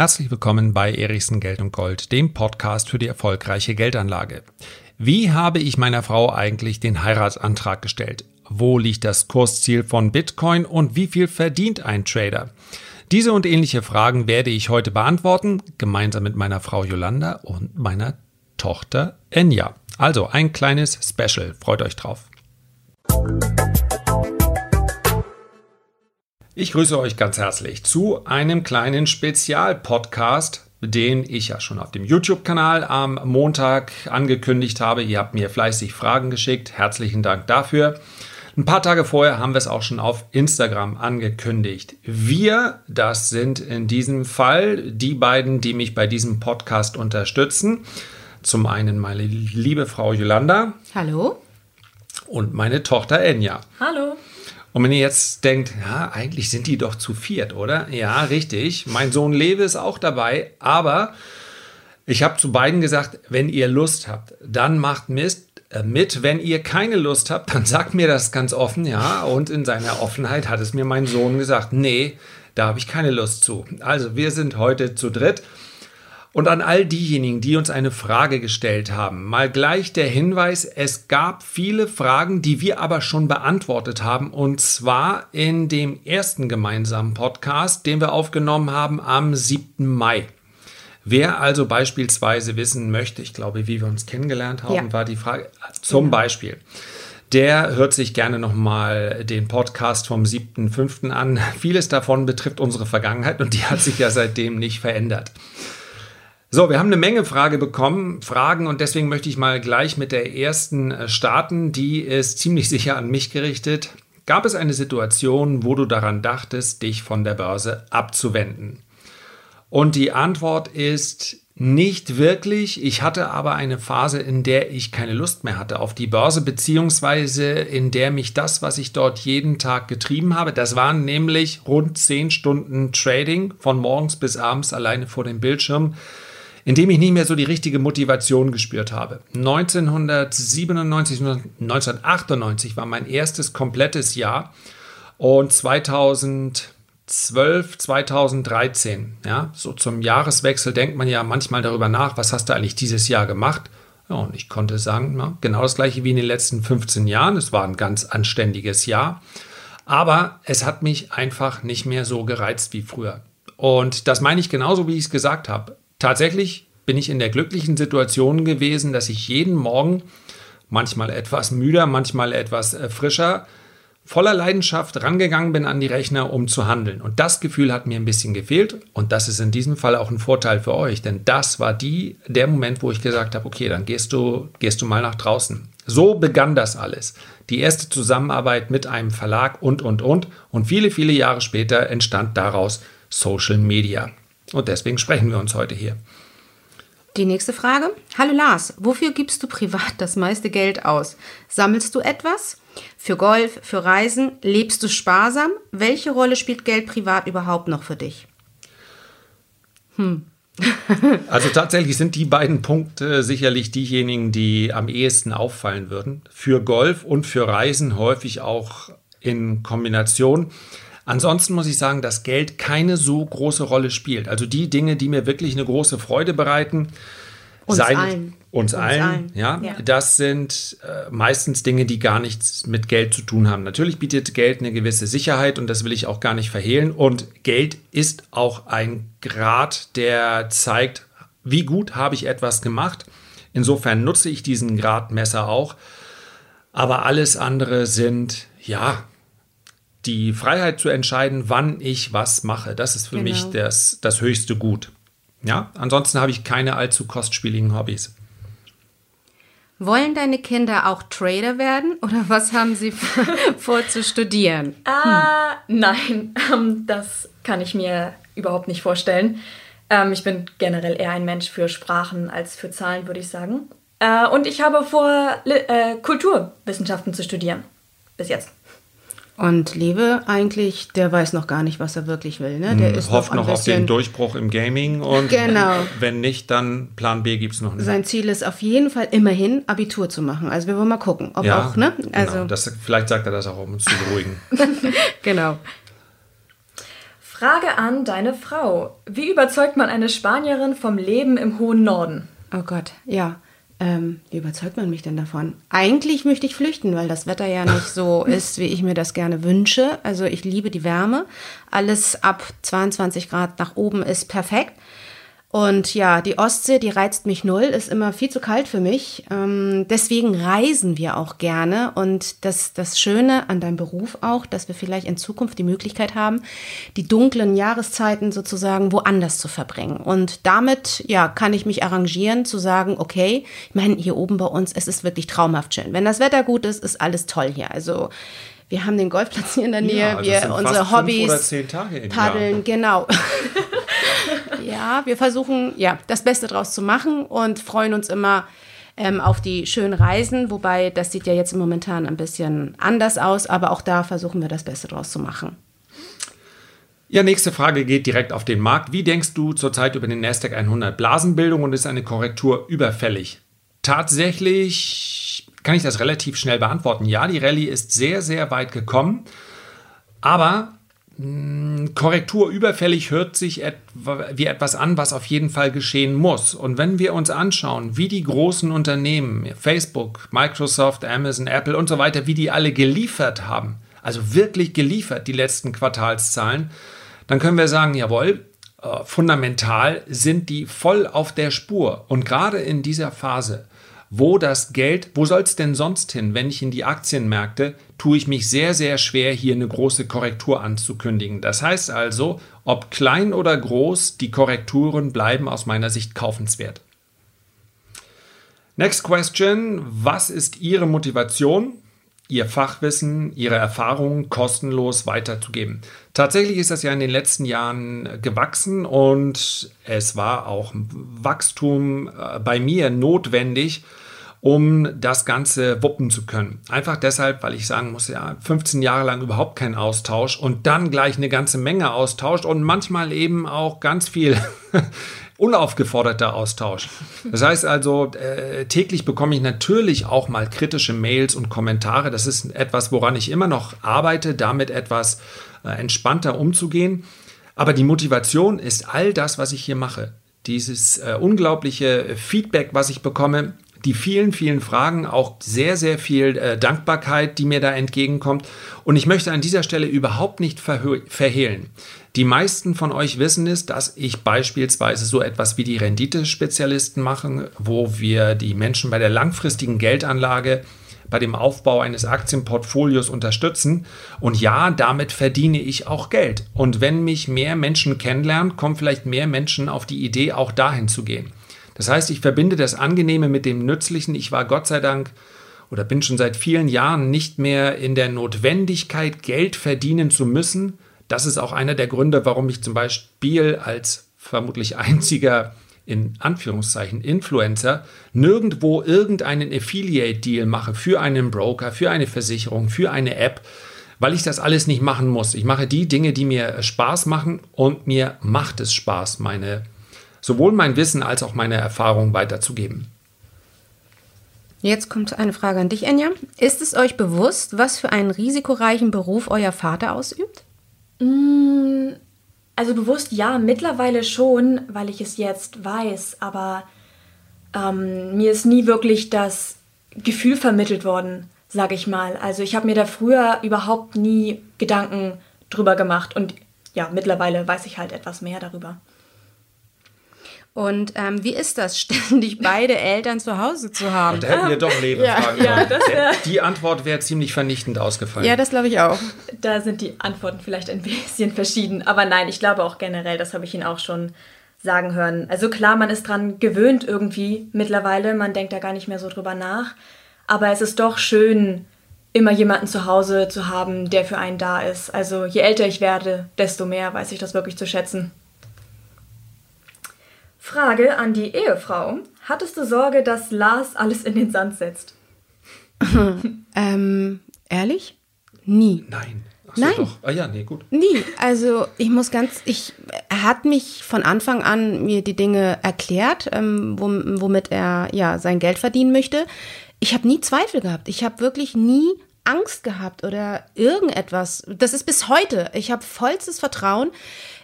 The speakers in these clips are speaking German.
Herzlich willkommen bei Erichsen Geld und Gold, dem Podcast für die erfolgreiche Geldanlage. Wie habe ich meiner Frau eigentlich den Heiratsantrag gestellt? Wo liegt das Kursziel von Bitcoin und wie viel verdient ein Trader? Diese und ähnliche Fragen werde ich heute beantworten, gemeinsam mit meiner Frau Yolanda und meiner Tochter Enya. Also ein kleines Special, freut euch drauf. Ich grüße euch ganz herzlich zu einem kleinen Spezialpodcast, den ich ja schon auf dem YouTube-Kanal am Montag angekündigt habe. Ihr habt mir fleißig Fragen geschickt. Herzlichen Dank dafür. Ein paar Tage vorher haben wir es auch schon auf Instagram angekündigt. Wir, das sind in diesem Fall die beiden, die mich bei diesem Podcast unterstützen. Zum einen meine liebe Frau Yolanda. Hallo. Und meine Tochter Enya. Hallo. Und wenn ihr jetzt denkt, ja, eigentlich sind die doch zu viert, oder? Ja, richtig. Mein Sohn Lewe ist auch dabei, aber ich habe zu beiden gesagt, wenn ihr Lust habt, dann macht Mist äh, mit. Wenn ihr keine Lust habt, dann sagt mir das ganz offen, ja. Und in seiner Offenheit hat es mir mein Sohn gesagt, nee, da habe ich keine Lust zu. Also wir sind heute zu dritt. Und an all diejenigen, die uns eine Frage gestellt haben, mal gleich der Hinweis, es gab viele Fragen, die wir aber schon beantwortet haben, und zwar in dem ersten gemeinsamen Podcast, den wir aufgenommen haben am 7. Mai. Wer also beispielsweise wissen möchte, ich glaube, wie wir uns kennengelernt haben, ja. war die Frage zum genau. Beispiel. Der hört sich gerne nochmal den Podcast vom 7.5. an. Vieles davon betrifft unsere Vergangenheit und die hat sich ja seitdem nicht verändert. So, wir haben eine Menge Frage bekommen, Fragen und deswegen möchte ich mal gleich mit der ersten äh, starten. Die ist ziemlich sicher an mich gerichtet. Gab es eine Situation, wo du daran dachtest, dich von der Börse abzuwenden? Und die Antwort ist nicht wirklich. Ich hatte aber eine Phase, in der ich keine Lust mehr hatte auf die Börse, beziehungsweise in der mich das, was ich dort jeden Tag getrieben habe, das waren nämlich rund zehn Stunden Trading von morgens bis abends alleine vor dem Bildschirm, in dem ich nicht mehr so die richtige Motivation gespürt habe. 1997, 1998 war mein erstes komplettes Jahr und 2012, 2013, ja, so zum Jahreswechsel denkt man ja manchmal darüber nach, was hast du eigentlich dieses Jahr gemacht? Ja, und ich konnte sagen, na, genau das gleiche wie in den letzten 15 Jahren. Es war ein ganz anständiges Jahr. Aber es hat mich einfach nicht mehr so gereizt wie früher. Und das meine ich genauso, wie ich es gesagt habe tatsächlich bin ich in der glücklichen Situation gewesen, dass ich jeden Morgen, manchmal etwas müder, manchmal etwas äh, frischer, voller Leidenschaft rangegangen bin an die Rechner, um zu handeln. Und das Gefühl hat mir ein bisschen gefehlt. Und das ist in diesem Fall auch ein Vorteil für euch, denn das war die, der Moment, wo ich gesagt habe, okay, dann gehst du, gehst du mal nach draußen. So begann das alles. Die erste Zusammenarbeit mit einem Verlag und, und, und. Und viele, viele Jahre später entstand daraus Social Media. Und deswegen sprechen wir uns heute hier. Die nächste Frage. Hallo Lars, wofür gibst du privat das meiste Geld aus? Sammelst du etwas? Für Golf, für Reisen? Lebst du sparsam? Welche Rolle spielt Geld privat überhaupt noch für dich? Hm. also tatsächlich sind die beiden Punkte sicherlich diejenigen, die am ehesten auffallen würden. Für Golf und für Reisen häufig auch in Kombination. Ansonsten muss ich sagen, dass Geld keine so große Rolle spielt. Also die Dinge, die mir wirklich eine große Freude bereiten, uns seien, allen. Uns, uns allen, allen. Ja, ja, das sind äh, meistens Dinge, die gar nichts mit Geld zu tun haben. Natürlich bietet Geld eine gewisse Sicherheit und das will ich auch gar nicht verhehlen. Und Geld ist auch ein Grad, der zeigt, wie gut habe ich etwas gemacht. Insofern nutze ich diesen Gradmesser auch. Aber alles andere sind, ja, die Freiheit zu entscheiden, wann ich was mache. Das ist für genau. mich das, das höchste Gut. Ja, ansonsten habe ich keine allzu kostspieligen Hobbys. Wollen deine Kinder auch Trader werden oder was haben sie vor zu studieren? Ah, hm. nein, ähm, das kann ich mir überhaupt nicht vorstellen. Ähm, ich bin generell eher ein Mensch für Sprachen als für Zahlen, würde ich sagen. Äh, und ich habe vor, äh, Kulturwissenschaften zu studieren. Bis jetzt. Und Lewe eigentlich, der weiß noch gar nicht, was er wirklich will. Ne? Der hm, ist hofft noch, noch auf den Durchbruch im Gaming und genau. wenn nicht, dann Plan B gibt es noch nicht. Sein Ziel ist auf jeden Fall immerhin Abitur zu machen. Also wir wollen mal gucken, ob ja, auch, ne? Genau. Also genau. das, vielleicht sagt er das auch, um uns zu beruhigen. genau. Frage an deine Frau. Wie überzeugt man eine Spanierin vom Leben im hohen Norden? Oh Gott, ja. Ähm, wie überzeugt man mich denn davon? Eigentlich möchte ich flüchten, weil das Wetter ja nicht so ist, wie ich mir das gerne wünsche. Also ich liebe die Wärme. Alles ab 22 Grad nach oben ist perfekt. Und ja, die Ostsee, die reizt mich null, ist immer viel zu kalt für mich. Ähm, deswegen reisen wir auch gerne. Und das, das Schöne an deinem Beruf auch, dass wir vielleicht in Zukunft die Möglichkeit haben, die dunklen Jahreszeiten sozusagen woanders zu verbringen. Und damit, ja, kann ich mich arrangieren zu sagen, okay, ich meine, hier oben bei uns, es ist wirklich traumhaft schön. Wenn das Wetter gut ist, ist alles toll hier. Also, wir haben den Golfplatz hier in der Nähe, Ja, wir unsere Hobbys, paddeln, genau. ja, wir versuchen ja das Beste draus zu machen und freuen uns immer ähm, auf die schönen Reisen, wobei das sieht ja jetzt momentan ein bisschen anders aus, aber auch da versuchen wir das Beste draus zu machen. Ja, nächste Frage geht direkt auf den Markt. Wie denkst du zurzeit über den Nasdaq 100? Blasenbildung und ist eine Korrektur überfällig? Tatsächlich kann ich das relativ schnell beantworten. Ja, die Rallye ist sehr, sehr weit gekommen, aber mh, Korrektur überfällig hört sich etwa, wie etwas an, was auf jeden Fall geschehen muss. Und wenn wir uns anschauen, wie die großen Unternehmen, Facebook, Microsoft, Amazon, Apple und so weiter, wie die alle geliefert haben, also wirklich geliefert, die letzten Quartalszahlen, dann können wir sagen, jawohl, äh, fundamental sind die voll auf der Spur. Und gerade in dieser Phase, wo das Geld, wo soll es denn sonst hin, wenn ich in die Aktienmärkte, tue ich mich sehr, sehr schwer, hier eine große Korrektur anzukündigen. Das heißt also, ob klein oder groß, die Korrekturen bleiben aus meiner Sicht kaufenswert. Next question. Was ist Ihre Motivation, Ihr Fachwissen, Ihre Erfahrungen kostenlos weiterzugeben? Tatsächlich ist das ja in den letzten Jahren gewachsen und es war auch Wachstum äh, bei mir notwendig, um das Ganze wuppen zu können. Einfach deshalb, weil ich sagen muss, ja, 15 Jahre lang überhaupt kein Austausch und dann gleich eine ganze Menge Austausch und manchmal eben auch ganz viel unaufgeforderter Austausch. Das heißt also, äh, täglich bekomme ich natürlich auch mal kritische Mails und Kommentare. Das ist etwas, woran ich immer noch arbeite, damit etwas äh, entspannter umzugehen. Aber die Motivation ist all das, was ich hier mache. Dieses äh, unglaubliche Feedback, was ich bekomme, die vielen, vielen Fragen, auch sehr, sehr viel äh, Dankbarkeit, die mir da entgegenkommt. Und ich möchte an dieser Stelle überhaupt nicht verhehlen. Die meisten von euch wissen es, dass ich beispielsweise so etwas wie die Renditespezialisten mache, wo wir die Menschen bei der langfristigen Geldanlage bei dem Aufbau eines Aktienportfolios unterstützen. Und ja, damit verdiene ich auch Geld. Und wenn mich mehr Menschen kennenlernen, kommen vielleicht mehr Menschen auf die Idee, auch dahin zu gehen. Das heißt, ich verbinde das Angenehme mit dem Nützlichen. Ich war Gott sei Dank oder bin schon seit vielen Jahren nicht mehr in der Notwendigkeit, Geld verdienen zu müssen. Das ist auch einer der Gründe, warum ich zum Beispiel als vermutlich einziger in Anführungszeichen Influencer nirgendwo irgendeinen Affiliate-Deal mache für einen Broker, für eine Versicherung, für eine App, weil ich das alles nicht machen muss. Ich mache die Dinge, die mir Spaß machen und mir macht es Spaß, meine sowohl mein Wissen als auch meine Erfahrung weiterzugeben. Jetzt kommt eine Frage an dich, Enya. Ist es euch bewusst, was für einen risikoreichen Beruf euer Vater ausübt? Also bewusst ja, mittlerweile schon, weil ich es jetzt weiß, aber ähm, mir ist nie wirklich das Gefühl vermittelt worden, sage ich mal. Also ich habe mir da früher überhaupt nie Gedanken drüber gemacht und ja, mittlerweile weiß ich halt etwas mehr darüber. Und ähm, wie ist das, ständig beide Eltern zu Hause zu haben? Da hätten wir doch Leben ja, fragen ja, das Die Antwort wäre ziemlich vernichtend ausgefallen. Ja, das glaube ich auch. Da sind die Antworten vielleicht ein bisschen verschieden. Aber nein, ich glaube auch generell, das habe ich ihn auch schon sagen hören. Also klar, man ist dran gewöhnt irgendwie mittlerweile. Man denkt da gar nicht mehr so drüber nach. Aber es ist doch schön, immer jemanden zu Hause zu haben, der für einen da ist. Also je älter ich werde, desto mehr weiß ich das wirklich zu schätzen. Frage an die Ehefrau. Hattest du Sorge, dass Lars alles in den Sand setzt? Ähm, ehrlich? Nie. Nein. Ach so, Nein. Doch. Ah ja, nee, gut. Nie. Also ich muss ganz, ich, er hat mich von Anfang an mir die Dinge erklärt, ähm, wom- womit er ja sein Geld verdienen möchte. Ich habe nie Zweifel gehabt. Ich habe wirklich nie Angst gehabt oder irgendetwas. Das ist bis heute. Ich habe vollstes Vertrauen.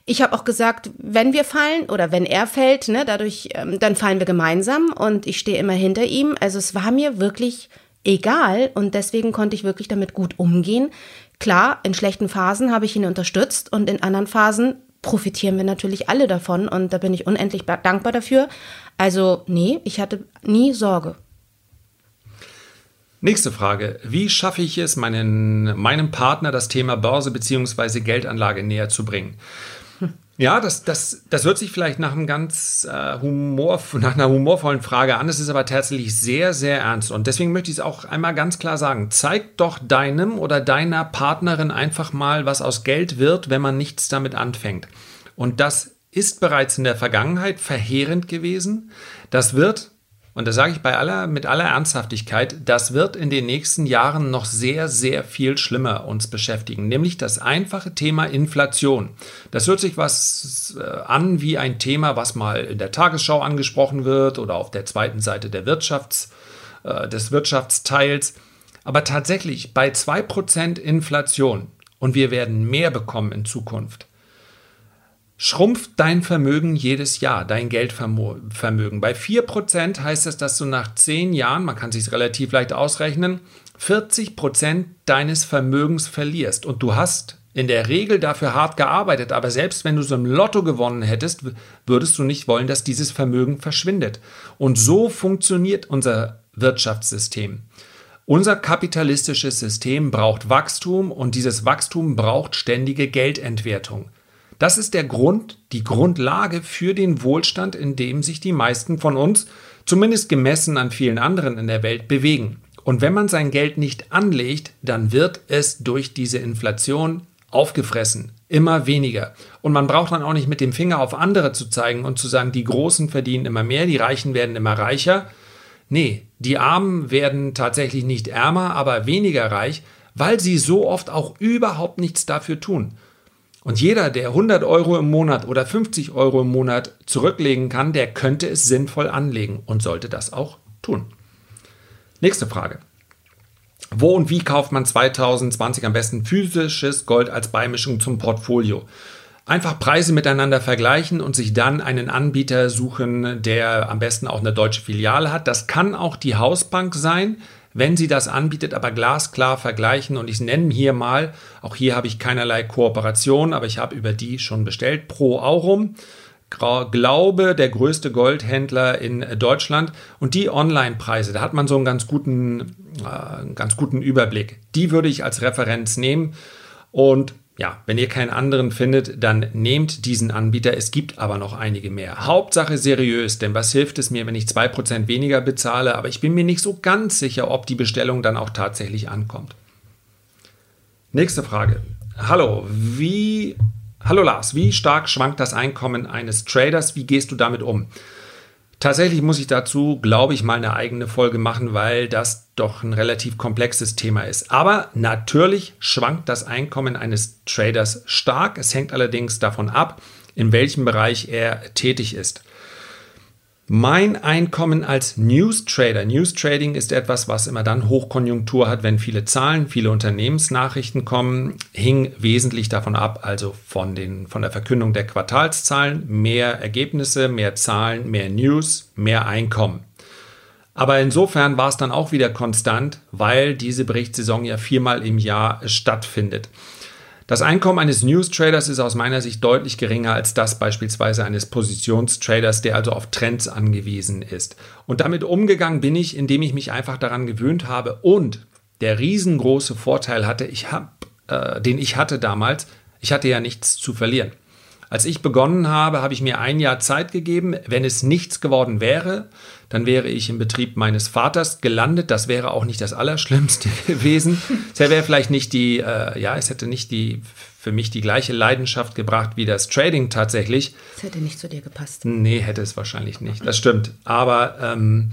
Ich habe auch gesagt, wenn wir fallen oder wenn er fällt, ne, dadurch, ähm, dann fallen wir gemeinsam und ich stehe immer hinter ihm. Also es war mir wirklich egal und deswegen konnte ich wirklich damit gut umgehen. Klar, in schlechten Phasen habe ich ihn unterstützt und in anderen Phasen profitieren wir natürlich alle davon und da bin ich unendlich dankbar dafür. Also nee, ich hatte nie Sorge. Nächste Frage. Wie schaffe ich es, meinen, meinem Partner das Thema Börse bzw. Geldanlage näher zu bringen? Ja, das, das, das hört sich vielleicht nach, einem ganz, äh, Humor, nach einer humorvollen Frage an. Es ist aber tatsächlich sehr, sehr ernst. Und deswegen möchte ich es auch einmal ganz klar sagen. Zeig doch deinem oder deiner Partnerin einfach mal, was aus Geld wird, wenn man nichts damit anfängt. Und das ist bereits in der Vergangenheit verheerend gewesen. Das wird und da sage ich bei aller, mit aller Ernsthaftigkeit, das wird in den nächsten Jahren noch sehr, sehr viel schlimmer uns beschäftigen, nämlich das einfache Thema Inflation. Das hört sich was äh, an wie ein Thema, was mal in der Tagesschau angesprochen wird oder auf der zweiten Seite der Wirtschafts, äh, des Wirtschaftsteils. Aber tatsächlich bei 2% Inflation und wir werden mehr bekommen in Zukunft schrumpft dein Vermögen jedes Jahr, dein Geldvermögen. Bei 4% heißt es, dass du nach 10 Jahren, man kann sich relativ leicht ausrechnen, 40% deines Vermögens verlierst. Und du hast in der Regel dafür hart gearbeitet, aber selbst wenn du so im Lotto gewonnen hättest, würdest du nicht wollen, dass dieses Vermögen verschwindet. Und so funktioniert unser Wirtschaftssystem. Unser kapitalistisches System braucht Wachstum und dieses Wachstum braucht ständige Geldentwertung. Das ist der Grund, die Grundlage für den Wohlstand, in dem sich die meisten von uns, zumindest gemessen an vielen anderen in der Welt, bewegen. Und wenn man sein Geld nicht anlegt, dann wird es durch diese Inflation aufgefressen. Immer weniger. Und man braucht dann auch nicht mit dem Finger auf andere zu zeigen und zu sagen, die Großen verdienen immer mehr, die Reichen werden immer reicher. Nee, die Armen werden tatsächlich nicht ärmer, aber weniger reich, weil sie so oft auch überhaupt nichts dafür tun. Und jeder, der 100 Euro im Monat oder 50 Euro im Monat zurücklegen kann, der könnte es sinnvoll anlegen und sollte das auch tun. Nächste Frage. Wo und wie kauft man 2020 am besten physisches Gold als Beimischung zum Portfolio? Einfach Preise miteinander vergleichen und sich dann einen Anbieter suchen, der am besten auch eine deutsche Filiale hat. Das kann auch die Hausbank sein wenn sie das anbietet, aber glasklar vergleichen. Und ich nenne hier mal, auch hier habe ich keinerlei Kooperation, aber ich habe über die schon bestellt, Pro Aurum. Glaube, der größte Goldhändler in Deutschland. Und die Online-Preise, da hat man so einen ganz guten, äh, ganz guten Überblick. Die würde ich als Referenz nehmen. Und ja, wenn ihr keinen anderen findet, dann nehmt diesen Anbieter. Es gibt aber noch einige mehr. Hauptsache seriös, denn was hilft es mir, wenn ich 2% weniger bezahle, aber ich bin mir nicht so ganz sicher, ob die Bestellung dann auch tatsächlich ankommt. Nächste Frage. Hallo, wie Hallo Lars, wie stark schwankt das Einkommen eines Traders? Wie gehst du damit um? Tatsächlich muss ich dazu, glaube ich, mal eine eigene Folge machen, weil das doch ein relativ komplexes Thema ist. Aber natürlich schwankt das Einkommen eines Traders stark. Es hängt allerdings davon ab, in welchem Bereich er tätig ist. Mein Einkommen als News Trader. News Trading ist etwas, was immer dann Hochkonjunktur hat, wenn viele Zahlen, viele Unternehmensnachrichten kommen, hing wesentlich davon ab, also von, den, von der Verkündung der Quartalszahlen, mehr Ergebnisse, mehr Zahlen, mehr News, mehr Einkommen. Aber insofern war es dann auch wieder konstant, weil diese Berichtssaison ja viermal im Jahr stattfindet. Das Einkommen eines News-Traders ist aus meiner Sicht deutlich geringer als das beispielsweise eines Positionstraders, der also auf Trends angewiesen ist. Und damit umgegangen bin ich, indem ich mich einfach daran gewöhnt habe und der riesengroße Vorteil hatte, ich hab, äh, den ich hatte damals, ich hatte ja nichts zu verlieren. Als ich begonnen habe, habe ich mir ein Jahr Zeit gegeben. Wenn es nichts geworden wäre, dann wäre ich im Betrieb meines Vaters gelandet. Das wäre auch nicht das Allerschlimmste gewesen. Es wäre vielleicht nicht die, äh, ja, es hätte nicht die für mich die gleiche Leidenschaft gebracht wie das Trading tatsächlich. Es hätte nicht zu dir gepasst. Nee, hätte es wahrscheinlich nicht. Das stimmt. Aber ähm,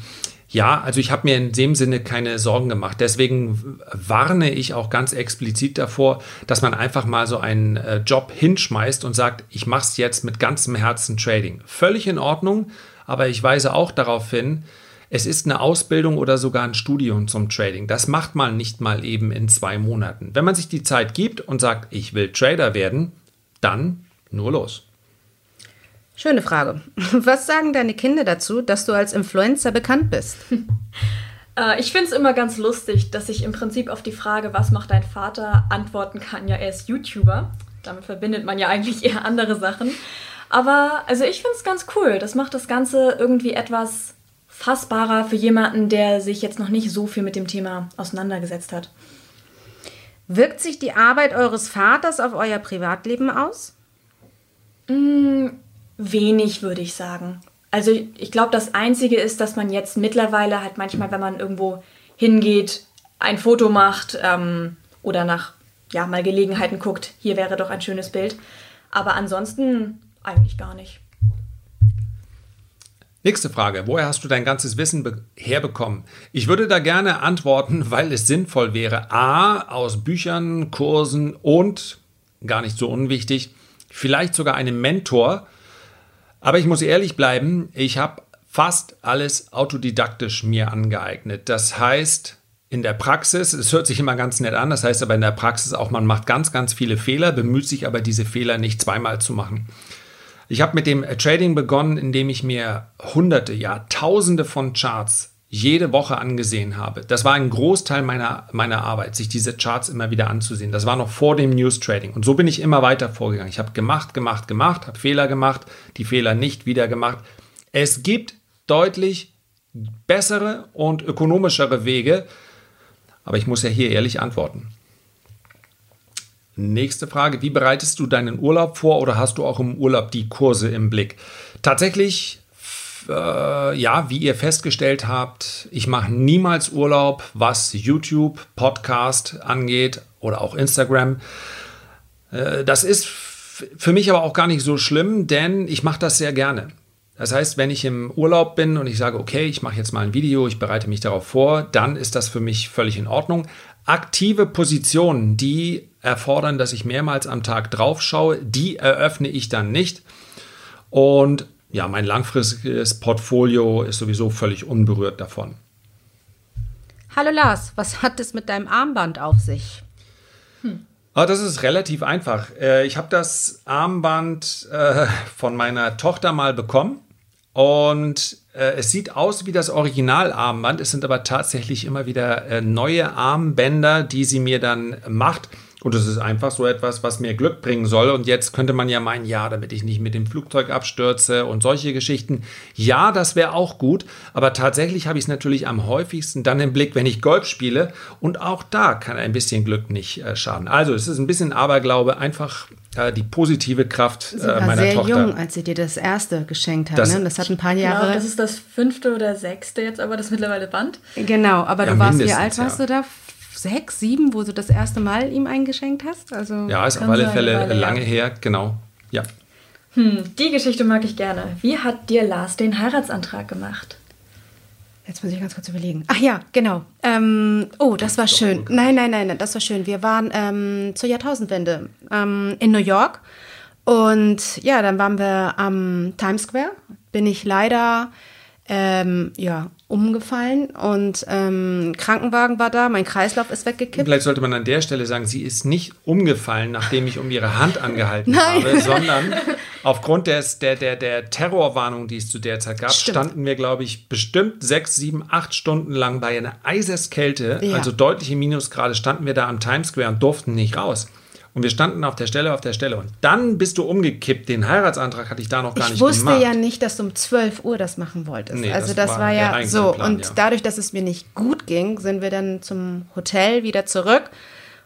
ja, also ich habe mir in dem Sinne keine Sorgen gemacht. Deswegen warne ich auch ganz explizit davor, dass man einfach mal so einen äh, Job hinschmeißt und sagt, ich mache es jetzt mit ganzem Herzen Trading. Völlig in Ordnung, aber ich weise auch darauf hin, es ist eine Ausbildung oder sogar ein Studium zum Trading. Das macht man nicht mal eben in zwei Monaten. Wenn man sich die Zeit gibt und sagt, ich will Trader werden, dann nur los. Schöne Frage. Was sagen deine Kinder dazu, dass du als Influencer bekannt bist? Äh, ich finde es immer ganz lustig, dass ich im Prinzip auf die Frage, was macht dein Vater, antworten kann, ja, er ist YouTuber. Damit verbindet man ja eigentlich eher andere Sachen. Aber also ich finde es ganz cool. Das macht das Ganze irgendwie etwas fassbarer für jemanden, der sich jetzt noch nicht so viel mit dem Thema auseinandergesetzt hat. Wirkt sich die Arbeit eures Vaters auf euer Privatleben aus? Mm, wenig, würde ich sagen. Also ich glaube, das Einzige ist, dass man jetzt mittlerweile halt manchmal, wenn man irgendwo hingeht, ein Foto macht ähm, oder nach ja mal Gelegenheiten guckt, hier wäre doch ein schönes Bild. Aber ansonsten eigentlich gar nicht. Nächste Frage. Woher hast du dein ganzes Wissen herbekommen? Ich würde da gerne antworten, weil es sinnvoll wäre. A, aus Büchern, Kursen und, gar nicht so unwichtig, vielleicht sogar einem Mentor, aber ich muss ehrlich bleiben, ich habe fast alles autodidaktisch mir angeeignet. Das heißt, in der Praxis, es hört sich immer ganz nett an, das heißt aber in der Praxis auch, man macht ganz, ganz viele Fehler, bemüht sich aber diese Fehler nicht zweimal zu machen. Ich habe mit dem Trading begonnen, indem ich mir hunderte, ja tausende von Charts jede Woche angesehen habe. Das war ein Großteil meiner, meiner Arbeit, sich diese Charts immer wieder anzusehen. Das war noch vor dem News Trading. Und so bin ich immer weiter vorgegangen. Ich habe gemacht, gemacht, gemacht, habe Fehler gemacht, die Fehler nicht wieder gemacht. Es gibt deutlich bessere und ökonomischere Wege, aber ich muss ja hier ehrlich antworten. Nächste Frage, wie bereitest du deinen Urlaub vor oder hast du auch im Urlaub die Kurse im Blick? Tatsächlich äh, ja, wie ihr festgestellt habt, ich mache niemals Urlaub, was YouTube, Podcast angeht oder auch Instagram. Äh, das ist für mich aber auch gar nicht so schlimm, denn ich mache das sehr gerne. Das heißt, wenn ich im Urlaub bin und ich sage, okay, ich mache jetzt mal ein Video, ich bereite mich darauf vor, dann ist das für mich völlig in Ordnung. Aktive Positionen, die erfordern, dass ich mehrmals am Tag drauf schaue, die eröffne ich dann nicht. Und ja, mein langfristiges Portfolio ist sowieso völlig unberührt davon. Hallo Lars, was hat es mit deinem Armband auf sich? Hm. Ah, das ist relativ einfach. Äh, ich habe das Armband äh, von meiner Tochter mal bekommen und äh, es sieht aus wie das Originalarmband. Es sind aber tatsächlich immer wieder neue Armbänder, die sie mir dann macht. Und es ist einfach so etwas, was mir Glück bringen soll. Und jetzt könnte man ja meinen, ja, damit ich nicht mit dem Flugzeug abstürze und solche Geschichten. Ja, das wäre auch gut. Aber tatsächlich habe ich es natürlich am häufigsten dann im Blick, wenn ich Golf spiele. Und auch da kann ein bisschen Glück nicht äh, schaden. Also es ist ein bisschen Aberglaube, einfach äh, die positive Kraft sie äh, meiner sehr Tochter. jung, als sie dir das erste geschenkt hat. Das, ne? das hat ein paar Jahre. Genau, das ist das fünfte oder sechste jetzt, aber das mittlerweile Band. Genau, aber ja, du warst, wie alt warst ja. du da? Sechs, sieben, wo du das erste Mal ihm eingeschenkt hast? Also ja, ist auf alle Fälle Weile, lange her, genau. Ja. Hm, die Geschichte mag ich gerne. Wie hat dir Lars den Heiratsantrag gemacht? Jetzt muss ich ganz kurz überlegen. Ach ja, genau. Ähm, oh, das war schön. Nein, nein, nein, das war schön. Wir waren ähm, zur Jahrtausendwende ähm, in New York. Und ja, dann waren wir am Times Square. Bin ich leider ähm, ja, umgefallen und ähm, Krankenwagen war da, mein Kreislauf ist weggekippt. Vielleicht sollte man an der Stelle sagen, sie ist nicht umgefallen, nachdem ich um ihre Hand angehalten habe, sondern aufgrund des, der, der, der Terrorwarnung, die es zu der Zeit gab, Stimmt. standen wir, glaube ich, bestimmt sechs, sieben, acht Stunden lang bei einer Eiseskälte, ja. also deutliche Minusgrade, standen wir da am Times Square und durften nicht raus. Und wir standen auf der Stelle, auf der Stelle. Und dann bist du umgekippt. Den Heiratsantrag hatte ich da noch gar ich nicht gemacht. Ich wusste ja nicht, dass du um 12 Uhr das machen wolltest. Nee, also das, das war, war, ja so. Plan, und ja. dadurch, dass es mir nicht gut ging, sind wir dann zum Hotel wieder zurück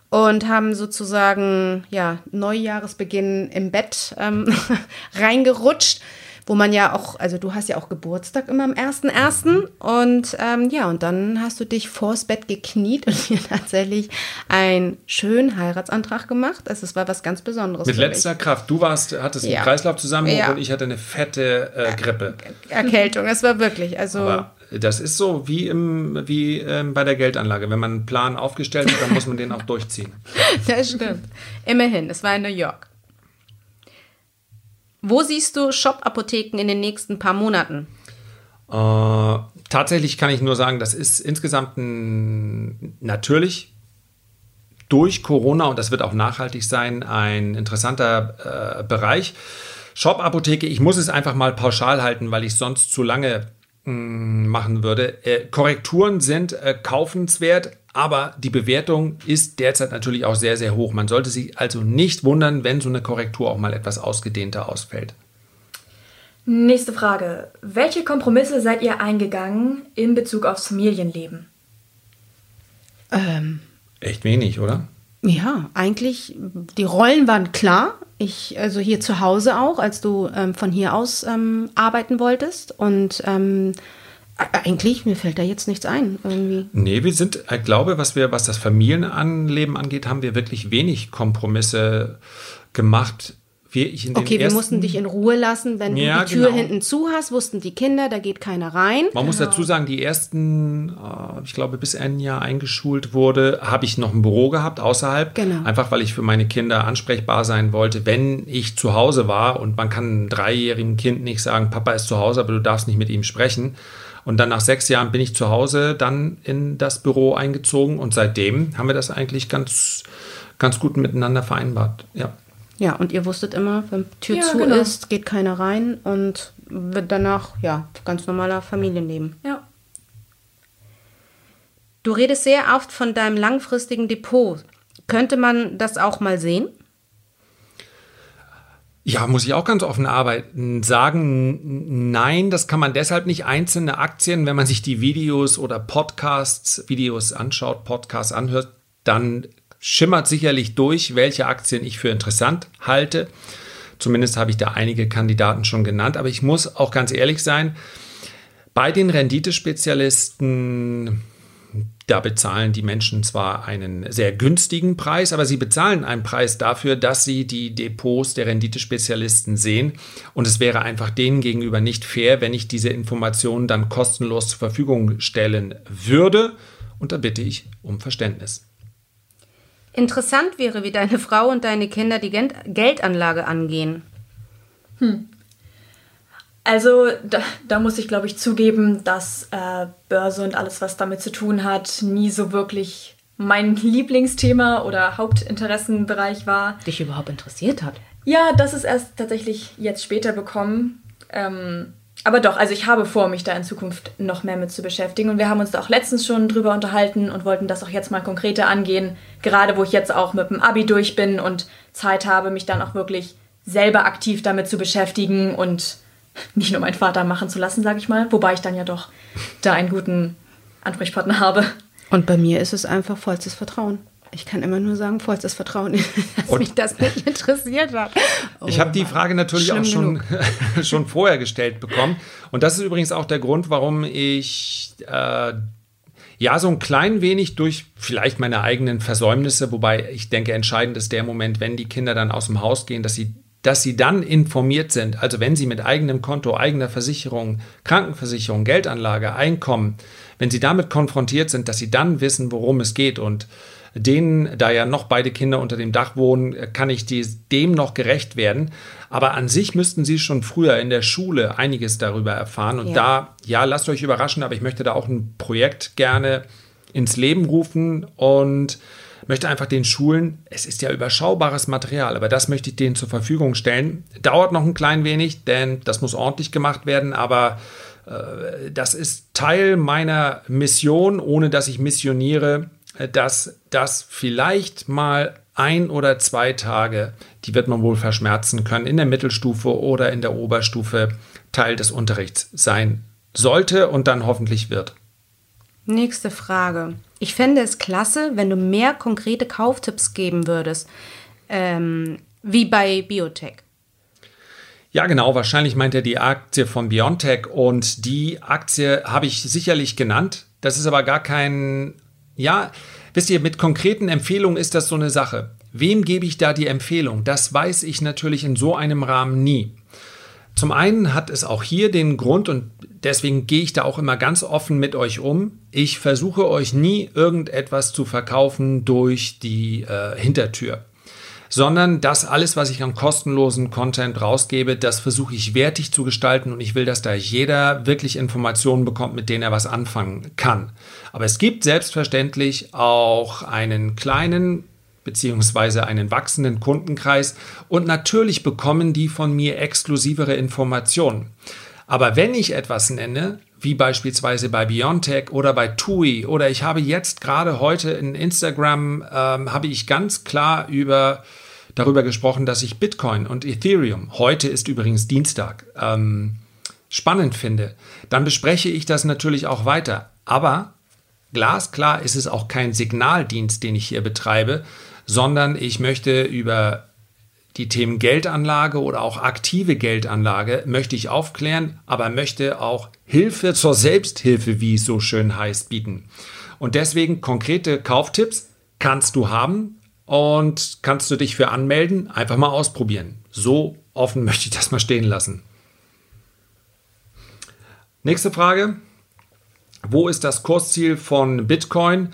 und haben sozusagen ja Neujahresbeginn im Bett ähm, reingerutscht wo man ja auch, also du hast ja auch Geburtstag immer am 1.1. und ähm, ja, und dann hast du dich vors Bett gekniet und dir tatsächlich einen schönen Heiratsantrag gemacht. Also es war was ganz Besonderes. Mit letzter mich. Kraft. Du warst, hattest ja. einen Kreislaufzusammenbruch ja. und ich hatte eine fette äh, Grippe. Erkältung, es war wirklich, also... Aber das ist so wie, im, wie ähm, bei der Geldanlage. Wenn man einen Plan aufgestellt hat, dann muss man den auch durchziehen. Das stimmt. Immerhin, es war in New York. Wo siehst du Shop-Apotheken in den nächsten paar Monaten? Äh, tatsächlich kann ich nur sagen, das ist insgesamt ein, natürlich durch Corona und das wird auch nachhaltig sein, ein interessanter äh, Bereich. Shop-Apotheke, ich muss es einfach mal pauschal halten, weil ich sonst zu lange mh, mm, machen würde. Äh, Korrekturen sind äh, kaufenswert, aber die Bewertung ist derzeit natürlich auch sehr, sehr hoch. Man sollte sich also nicht wundern, wenn so eine Korrektur auch mal etwas ausgedehnter ausfällt. Nächste Frage. Welche Kompromisse seid ihr eingegangen in Bezug aufs Familienleben? Ähm, Echt wenig, oder? Ja, eigentlich, die Rollen waren klar. Ich, also hier zu Hause auch, als du ähm, von hier aus ähm, arbeiten wolltest. Und ähm, eigentlich, mir fällt da jetzt nichts ein irgendwie. Nee, wir sind, ich glaube, was wir, was das Familienleben angeht, haben wir wirklich wenig Kompromisse gemacht wir, Okay, wir mussten dich in Ruhe lassen. Wenn ja, du die Tür genau. hinten zu hast, wussten die Kinder, da geht keiner rein. Man genau. muss dazu sagen, die ersten, äh, ich glaube, bis ein Jahr eingeschult wurde, habe ich noch ein Büro gehabt außerhalb. Genau. Einfach weil ich für meine Kinder ansprechbar sein wollte, wenn ich zu Hause war. Und man kann einem dreijährigen Kind nicht sagen, Papa ist zu Hause, aber du darfst nicht mit ihm sprechen. Und dann nach sechs Jahren bin ich zu Hause dann in das Büro eingezogen und seitdem haben wir das eigentlich ganz, ganz gut miteinander vereinbart. Ja. Ja, und ihr wusstet immer, wenn Tür ja, zu genau. ist, geht keiner rein und wird danach, ja, ganz normaler Familienleben. Ja. Du redest sehr oft von deinem langfristigen Depot. Könnte man das auch mal sehen? Ja, muss ich auch ganz offen arbeiten. Sagen, nein, das kann man deshalb nicht. Einzelne Aktien, wenn man sich die Videos oder Podcasts, Videos anschaut, Podcasts anhört, dann schimmert sicherlich durch, welche Aktien ich für interessant halte. Zumindest habe ich da einige Kandidaten schon genannt. Aber ich muss auch ganz ehrlich sein, bei den Renditespezialisten, da bezahlen die Menschen zwar einen sehr günstigen Preis, aber sie bezahlen einen Preis dafür, dass sie die Depots der Renditespezialisten sehen. Und es wäre einfach denen gegenüber nicht fair, wenn ich diese Informationen dann kostenlos zur Verfügung stellen würde. Und da bitte ich um Verständnis. Interessant wäre, wie deine Frau und deine Kinder die Geldanlage angehen. Hm. Also da, da, muss ich, glaube ich, zugeben, dass äh, Börse und alles, was damit zu tun hat, nie so wirklich mein Lieblingsthema oder Hauptinteressenbereich war. Dich überhaupt interessiert hat? Ja, das ist erst tatsächlich jetzt später bekommen. Ähm, aber doch, also ich habe vor, mich da in Zukunft noch mehr mit zu beschäftigen. Und wir haben uns da auch letztens schon drüber unterhalten und wollten das auch jetzt mal konkreter angehen. Gerade wo ich jetzt auch mit dem Abi durch bin und Zeit habe, mich dann auch wirklich selber aktiv damit zu beschäftigen und nicht nur meinen Vater machen zu lassen, sage ich mal. Wobei ich dann ja doch da einen guten Ansprechpartner habe. Und bei mir ist es einfach vollstes Vertrauen. Ich kann immer nur sagen, vollstes Vertrauen, dass und mich das nicht interessiert hat. Oh ich habe die Frage natürlich auch schon, schon vorher gestellt bekommen. Und das ist übrigens auch der Grund, warum ich äh, ja so ein klein wenig durch vielleicht meine eigenen Versäumnisse, wobei ich denke, entscheidend ist der Moment, wenn die Kinder dann aus dem Haus gehen, dass sie dass sie dann informiert sind, also wenn sie mit eigenem Konto, eigener Versicherung, Krankenversicherung, Geldanlage, Einkommen, wenn sie damit konfrontiert sind, dass sie dann wissen, worum es geht und denen, da ja noch beide Kinder unter dem Dach wohnen, kann ich die, dem noch gerecht werden. Aber an sich müssten Sie schon früher in der Schule einiges darüber erfahren. Und ja. da, ja, lasst euch überraschen, aber ich möchte da auch ein Projekt gerne ins Leben rufen und möchte einfach den Schulen, es ist ja überschaubares Material, aber das möchte ich denen zur Verfügung stellen. Dauert noch ein klein wenig, denn das muss ordentlich gemacht werden, aber äh, das ist Teil meiner Mission, ohne dass ich missioniere, dass das vielleicht mal ein oder zwei Tage, die wird man wohl verschmerzen können, in der Mittelstufe oder in der Oberstufe Teil des Unterrichts sein sollte und dann hoffentlich wird. Nächste Frage. Ich fände es klasse, wenn du mehr konkrete Kauftipps geben würdest, ähm, wie bei Biotech. Ja, genau. Wahrscheinlich meint er die Aktie von Biontech und die Aktie habe ich sicherlich genannt. Das ist aber gar kein ja, wisst ihr, mit konkreten Empfehlungen ist das so eine Sache. Wem gebe ich da die Empfehlung? Das weiß ich natürlich in so einem Rahmen nie. Zum einen hat es auch hier den Grund und deswegen gehe ich da auch immer ganz offen mit euch um. Ich versuche euch nie irgendetwas zu verkaufen durch die äh, Hintertür. sondern das alles, was ich an kostenlosen Content rausgebe, das versuche ich wertig zu gestalten und ich will, dass da jeder wirklich Informationen bekommt, mit denen er was anfangen kann. Aber es gibt selbstverständlich auch einen kleinen beziehungsweise einen wachsenden Kundenkreis und natürlich bekommen die von mir exklusivere Informationen. Aber wenn ich etwas nenne, wie beispielsweise bei Biontech oder bei TUI oder ich habe jetzt gerade heute in Instagram ähm, habe ich ganz klar über darüber gesprochen, dass ich Bitcoin und Ethereum heute ist übrigens Dienstag ähm, spannend finde, dann bespreche ich das natürlich auch weiter. Aber glasklar ist es auch kein Signaldienst, den ich hier betreibe, sondern ich möchte über die Themen Geldanlage oder auch aktive Geldanlage möchte ich aufklären, aber möchte auch Hilfe zur Selbsthilfe, wie es so schön heißt, bieten. Und deswegen konkrete Kauftipps kannst du haben und kannst du dich für anmelden, einfach mal ausprobieren. So offen möchte ich das mal stehen lassen. Nächste Frage. Wo ist das Kursziel von Bitcoin?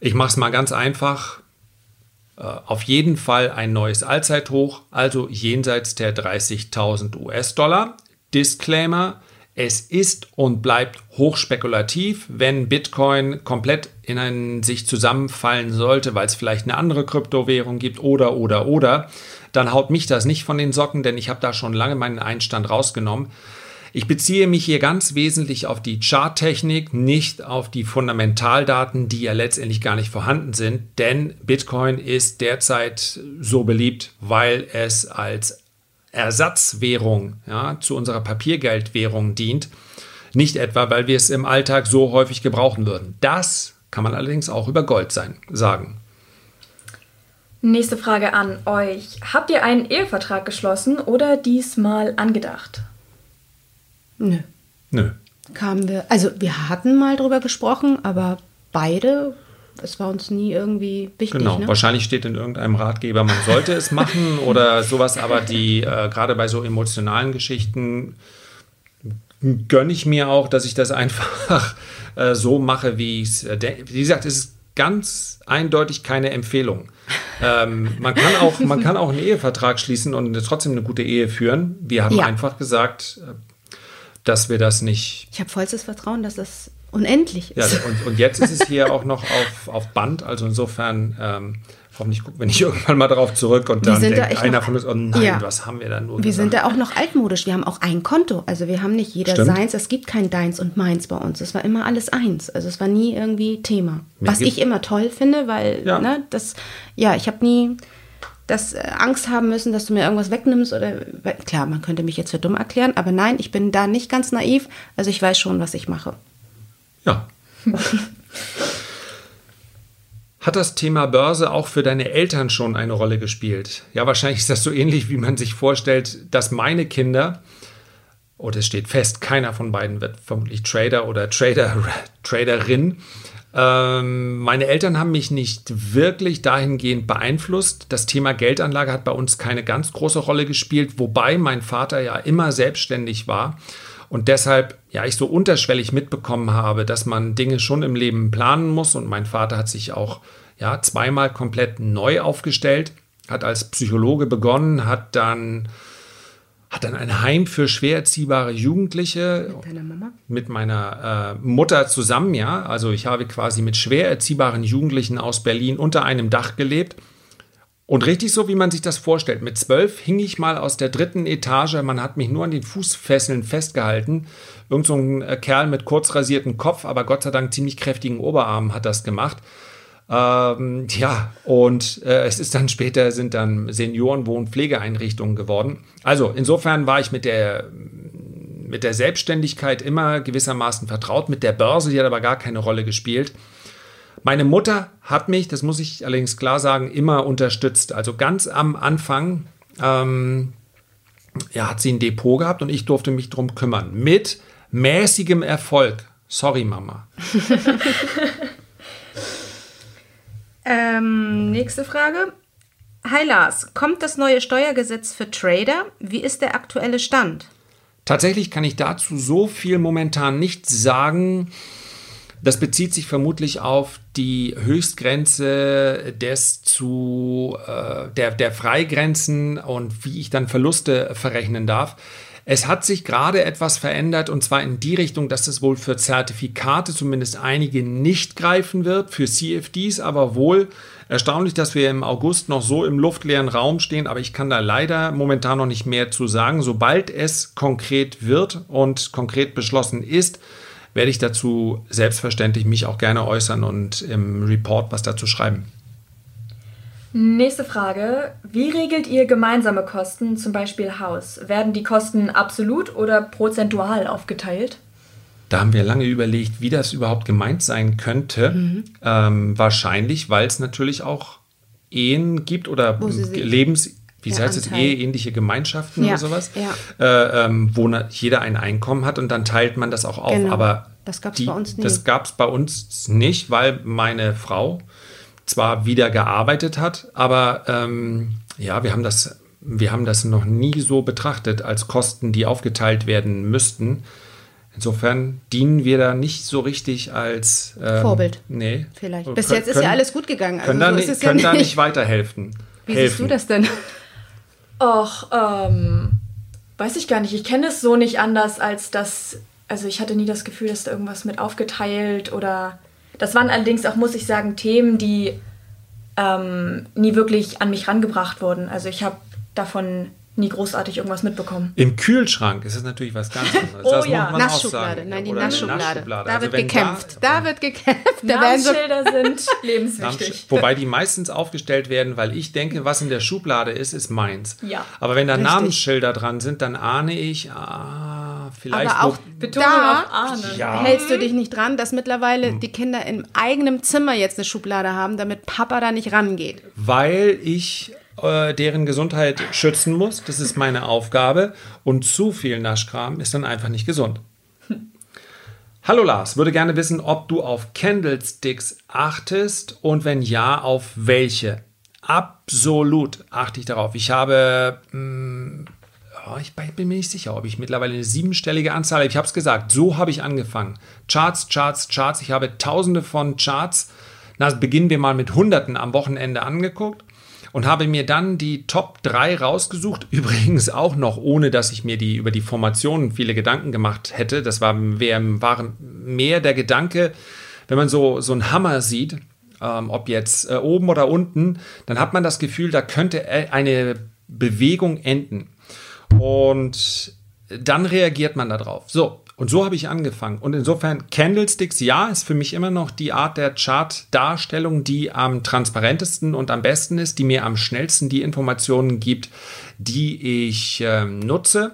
Ich mache es mal ganz einfach. Äh, auf jeden Fall ein neues Allzeithoch, also jenseits der 30.000 US-Dollar. Disclaimer, es ist und bleibt hochspekulativ, wenn Bitcoin komplett in einen sich zusammenfallen sollte, weil es vielleicht eine andere Kryptowährung gibt oder oder oder, dann haut mich das nicht von den Socken, denn ich habe da schon lange meinen Einstand rausgenommen. Ich beziehe mich hier ganz wesentlich auf die Charttechnik, nicht auf die Fundamentaldaten, die ja letztendlich gar nicht vorhanden sind, denn Bitcoin ist derzeit so beliebt, weil es als Ersatzwährung ja, zu unserer Papiergeldwährung dient, nicht etwa, weil wir es im Alltag so häufig gebrauchen würden. Das kann man allerdings auch über Gold sein, sagen. Nächste Frage an euch. Habt ihr einen Ehevertrag geschlossen oder diesmal angedacht? Nö. Nö. Kamen wir, also wir hatten mal drüber gesprochen, aber beide, es war uns nie irgendwie wichtig. Genau, ne? wahrscheinlich steht in irgendeinem Ratgeber, man sollte es machen oder sowas, aber die, äh, gerade bei so emotionalen Geschichten gönne ich mir auch, dass ich das einfach äh, so mache, wie ich es äh, denke. Wie gesagt, es ist ganz eindeutig keine Empfehlung. ähm, man, kann auch, man kann auch einen Ehevertrag schließen und trotzdem eine gute Ehe führen. Wir haben Ja. einfach gesagt, äh, dass wir das nicht. Ich habe vollstes Vertrauen, dass das unendlich Ja, ist. und, und jetzt ist es hier auch noch auf, auf Band. Also insofern, ähm, hoffentlich gucken wir nicht irgendwann mal darauf zurück und dann da denkt echt einer von uns, oh nein, Ja. was haben wir da nur wir gesagt? sind da auch noch altmodisch. Wir haben auch ein Konto. Also wir haben nicht jeder Stimmt. seins. Es gibt kein Deins und Meins bei uns. Es war immer alles eins. Also es war nie irgendwie Thema. Mir Was ich immer toll finde, weil Ja. ne, das, ja, ich habe nie das äh, Angst haben müssen, dass du mir irgendwas wegnimmst oder klar, man könnte mich jetzt für dumm erklären, aber nein, ich bin da nicht ganz naiv. Also ich weiß schon, was ich mache. Ja. Hat das Thema Börse auch für deine Eltern schon eine Rolle gespielt? Ja, wahrscheinlich ist das so ähnlich, wie man sich vorstellt, dass meine Kinder, und es steht fest, keiner von beiden wird vermutlich Trader oder Trader, Traderin. Ähm, meine Eltern haben mich nicht wirklich dahingehend beeinflusst. Das Thema Geldanlage hat bei uns keine ganz große Rolle gespielt, wobei mein Vater ja immer selbstständig war und deshalb ja ich so unterschwellig mitbekommen habe, dass man Dinge schon im Leben planen muss und mein Vater hat sich auch ja zweimal komplett neu aufgestellt, hat als Psychologe begonnen, hat dann hat dann ein Heim für schwer erziehbare Jugendliche Deine Mama? mit meiner äh, Mutter zusammen, ja. Also ich habe quasi mit schwer erziehbaren Jugendlichen aus Berlin unter einem Dach gelebt. Und richtig so, wie man sich das vorstellt. Mit zwölf hing ich mal aus der dritten Etage. Man hat mich nur an den Fußfesseln festgehalten. Irgend so ein äh, Kerl mit kurz rasiertem Kopf, aber Gott sei Dank ziemlich kräftigen Oberarmen hat das gemacht. Ähm, ja, und äh, es ist dann später sind dann Seniorenwohn- Pflegeeinrichtungen geworden. Also insofern war ich mit der mit der Selbstständigkeit immer gewissermaßen vertraut, mit der Börse, die hat aber gar keine Rolle gespielt. Meine Mutter hat mich, das muss ich allerdings klar sagen, immer unterstützt. Also ganz am Anfang ähm, ja, hat sie ein Depot gehabt und ich durfte mich drum kümmern. Mit mäßigem Erfolg. Sorry, Mama. Ähm, nächste Frage. Hi Lars, kommt das neue Steuergesetz für Trader? Wie ist der aktuelle Stand? Tatsächlich kann ich dazu so viel momentan nicht sagen. Das bezieht sich vermutlich auf die Höchstgrenze des zu äh, der, der Freigrenzen und wie ich dann Verluste verrechnen darf. Es hat sich gerade etwas verändert und zwar in die Richtung, dass es wohl für Zertifikate zumindest einige nicht greifen wird, für CFDs aber wohl. Erstaunlich, dass wir im August noch so im luftleeren Raum stehen, aber ich kann da leider momentan noch nicht mehr zu sagen. Sobald es konkret wird und konkret beschlossen ist, werde ich dazu selbstverständlich mich auch gerne äußern und im Report was dazu schreiben. Nächste Frage. Wie regelt ihr gemeinsame Kosten, zum Beispiel Haus? Werden die Kosten absolut oder prozentual aufgeteilt? Da haben wir lange überlegt, wie das überhaupt gemeint sein könnte. Mhm. Ähm, wahrscheinlich, weil es natürlich auch Ehen gibt oder Lebens wie ja, heißt es, eheähnliche Gemeinschaften ja, oder sowas, ja. äh, ähm, wo jeder ein Einkommen hat und dann teilt man das auch auf. Genau. Aber das gab es bei uns nicht. Das gab es bei uns nicht, weil meine Frau zwar wieder gearbeitet hat, aber ähm, ja, wir haben das, wir haben das noch nie so betrachtet als Kosten, die aufgeteilt werden müssten. Insofern dienen wir da nicht so richtig als ähm, Vorbild. Nee. Vielleicht. Bis jetzt ist können, ja alles gut gegangen. Also können, so da, nicht, können ja da nicht weiterhelfen. Wie helfen. siehst du das denn? Och, ähm, weiß ich gar nicht. Ich kenne es so nicht anders, als dass, also ich hatte nie das Gefühl, dass da irgendwas mit aufgeteilt oder. Das waren allerdings auch, muss ich sagen, Themen, die ähm, nie wirklich an mich rangebracht wurden. Also ich habe davon nie großartig irgendwas mitbekommen. Im Kühlschrank ist es natürlich was ganz anderes. oh das ja, Naschschublade. Nein, die. Naschschublade. Da also wird gekämpft. Da, da, wird gekämpft. Da Namensschilder so sind lebenswichtig. Wobei die meistens aufgestellt werden, weil ich denke, was in der Schublade ist, ist meins. Ja. Aber wenn da Richtig. Namensschilder dran sind, dann ahne ich, ah, vielleicht... Aber auch Betonung da auf ahnen. Ja. hältst du dich nicht dran, dass mittlerweile hm. die Kinder im eigenen Zimmer jetzt eine Schublade haben, damit Papa da nicht rangeht. Weil ich äh, deren Gesundheit schützen muss. Das ist meine Aufgabe. Und zu viel Naschkram ist dann einfach nicht gesund. Hallo Lars, würde gerne wissen, ob du auf Candlesticks achtest und wenn ja, auf welche. Absolut achte ich darauf. Ich habe, mh, hm, ich bin mir nicht sicher, ob ich mittlerweile eine siebenstellige Anzahl habe. Ich habe es gesagt, so habe ich angefangen. Charts, Charts, Charts. Ich habe tausende von Charts. Na, beginnen wir mal mit Hunderten am Wochenende angeguckt und habe mir dann die Top 3 rausgesucht. Übrigens auch noch, ohne dass ich mir die über die Formationen viele Gedanken gemacht hätte. Das war, war mehr der Gedanke, wenn man so, so einen Hammer sieht, ähm, ob jetzt äh, oben oder unten, dann hat man das Gefühl, da könnte äh, eine Bewegung enden. Und dann reagiert man darauf. So, und so habe ich angefangen. Und insofern, Candlesticks, ja, ist für mich immer noch die Art der Chart-Darstellung, die am transparentesten und am besten ist, die mir am schnellsten die Informationen gibt, die ich äh, nutze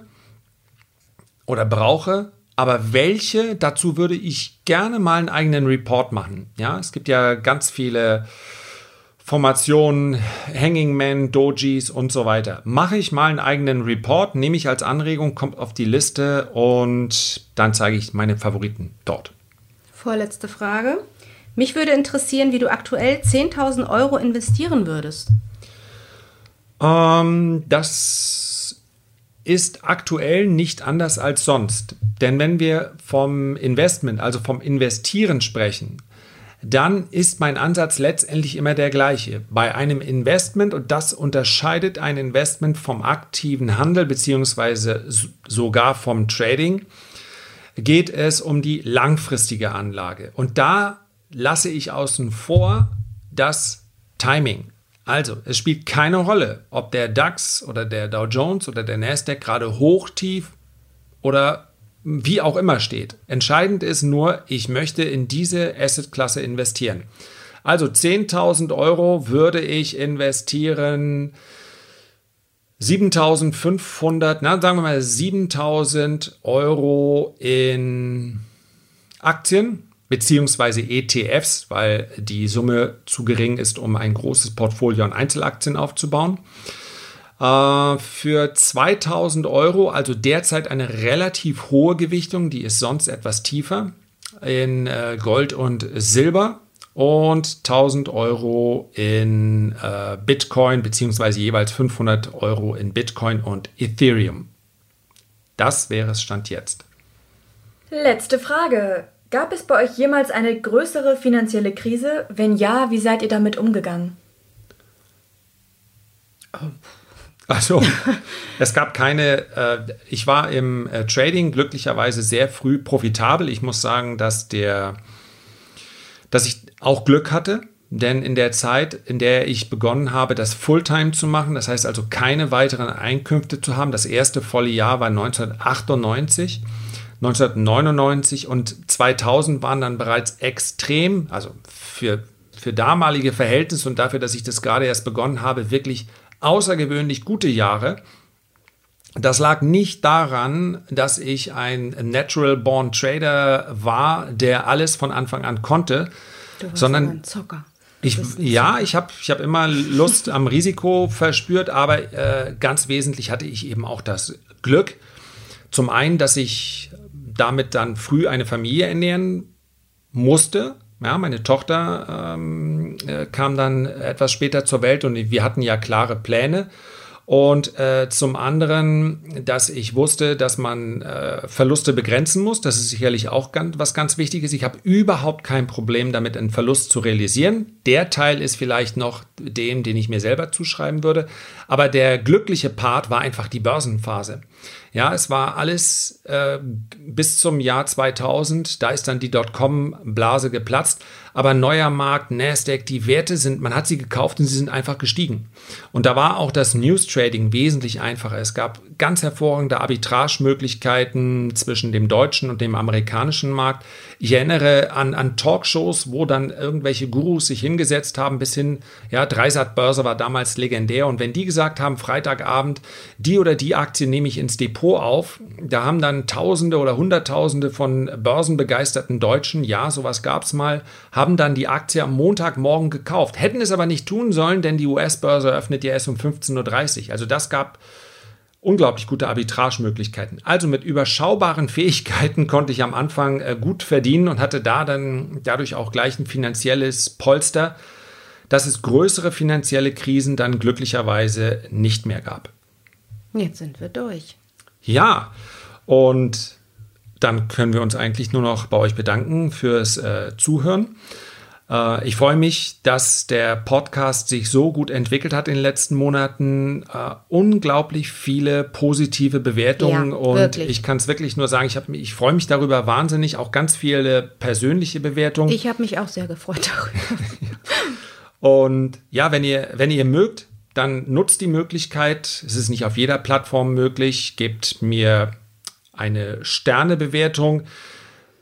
oder brauche. Aber welche, dazu würde ich gerne mal einen eigenen Report machen. Ja, es gibt ja ganz viele Formationen, Hanging Men, Dojis und so weiter. Mache ich mal einen eigenen Report, nehme ich als Anregung, kommt auf die Liste und dann zeige ich meine Favoriten dort. Vorletzte Frage. Mich würde interessieren, wie du aktuell 10.000 Euro investieren würdest. Ähm, das ist aktuell nicht anders als sonst. Denn wenn wir vom Investment, also vom Investieren sprechen, dann ist mein Ansatz letztendlich immer der gleiche. Bei einem Investment, und das unterscheidet ein Investment vom aktiven Handel beziehungsweise sogar vom Trading, geht es um die langfristige Anlage. Und da lasse ich außen vor das Timing. Also, es spielt keine Rolle, ob der DAX oder der Dow Jones oder der Nasdaq gerade hoch, tief oder wie auch immer steht. Entscheidend ist nur, ich möchte in diese Assetklasse investieren. Also 10.000 Euro würde ich investieren. 7.500, na sagen wir mal 7.000 Euro in Aktien beziehungsweise ETFs, weil die Summe zu gering ist, um ein großes Portfolio an Einzelaktien aufzubauen. Äh, für 2000 Euro, also derzeit eine relativ hohe Gewichtung, die ist sonst etwas tiefer in äh, Gold und Silber und 1000 Euro in äh, Bitcoin beziehungsweise jeweils 500 Euro in Bitcoin und Ethereum. Das wäre es Stand jetzt. Letzte Frage. Gab es bei euch jemals eine größere finanzielle Krise? Wenn ja, wie seid ihr damit umgegangen? Also, es gab keine, äh, ich war im äh, Trading glücklicherweise sehr früh profitabel. Ich muss sagen, dass der, dass ich auch Glück hatte, denn in der Zeit, in der ich begonnen habe, das Fulltime zu machen, das heißt also keine weiteren Einkünfte zu haben, das erste volle Jahr war 1998. 1999 und 2000 waren dann bereits extrem, also für, für damalige Verhältnisse und dafür, dass ich das gerade erst begonnen habe, wirklich außergewöhnlich gute Jahre. Das lag nicht daran, dass ich ein Natural Born Trader war, der alles von Anfang an konnte, sondern ein Zocker. Ich, ja, ich habe ich hab immer Lust am Risiko verspürt, aber äh, ganz wesentlich hatte ich eben auch das Glück. Zum einen, dass ich damit dann früh eine Familie ernähren musste. Ja, meine Tochter ähm, äh, kam dann etwas später zur Welt und wir hatten ja klare Pläne. Und äh, zum anderen, dass ich wusste, dass man äh, Verluste begrenzen muss. Das ist sicherlich auch ganz, was ganz wichtig ist. Ich habe überhaupt kein Problem damit, einen Verlust zu realisieren. Der Teil ist vielleicht noch dem, den ich mir selber zuschreiben würde. Aber der glückliche Part war einfach die Börsenphase. Ja, es war alles äh, bis zum Jahr 2000. Da ist dann die Dotcom-Blase geplatzt. Aber neuer Markt, Nasdaq, die Werte sind, man hat sie gekauft und sie sind einfach gestiegen. Und da war auch das News Trading wesentlich einfacher. Es gab ganz hervorragende Arbitragemöglichkeiten zwischen dem deutschen und dem amerikanischen Markt. Ich erinnere an, an Talkshows, wo dann irgendwelche Gurus sich hingesetzt haben, bis hin, ja, Dreisat Börse war damals legendär. Und wenn die gesagt haben, Freitagabend, die oder die Aktie nehme ich ins Depot, auf. Da haben dann Tausende oder Hunderttausende von börsenbegeisterten Deutschen, ja, sowas gab es mal, haben dann die Aktie am Montagmorgen gekauft. Hätten es aber nicht tun sollen, denn die US-Börse öffnet ja erst um 15.30 Uhr. Also das gab unglaublich gute Arbitragemöglichkeiten. Also mit überschaubaren Fähigkeiten konnte ich am Anfang äh, gut verdienen und hatte da dann dadurch auch gleich ein finanzielles Polster, dass es größere finanzielle Krisen dann glücklicherweise nicht mehr gab. Jetzt sind wir durch. Ja, und dann können wir uns eigentlich nur noch bei euch bedanken fürs äh, Zuhören. Äh, ich freue mich, dass der Podcast sich so gut entwickelt hat in den letzten Monaten. Äh, unglaublich viele positive Bewertungen ja, und wirklich. ich kann es wirklich nur sagen, ich, ich freue mich darüber wahnsinnig. Auch ganz viele persönliche Bewertungen. Ich habe mich auch sehr gefreut darüber. und ja, wenn ihr, wenn ihr mögt, dann nutzt die Möglichkeit. Es ist nicht auf jeder Plattform möglich. Gebt mir eine Sternebewertung.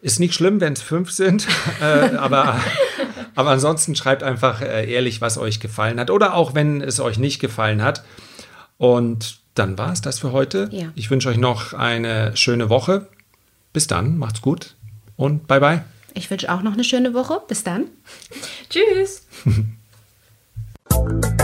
Ist nicht schlimm, wenn es fünf sind, äh, aber, aber ansonsten schreibt einfach äh, ehrlich, was euch gefallen hat oder auch wenn es euch nicht gefallen hat. Und dann war es das für heute. Ja. Ich wünsche euch noch eine schöne Woche. Bis dann, macht's gut und bye bye. Ich wünsche auch noch eine schöne Woche. Bis dann. Tschüss.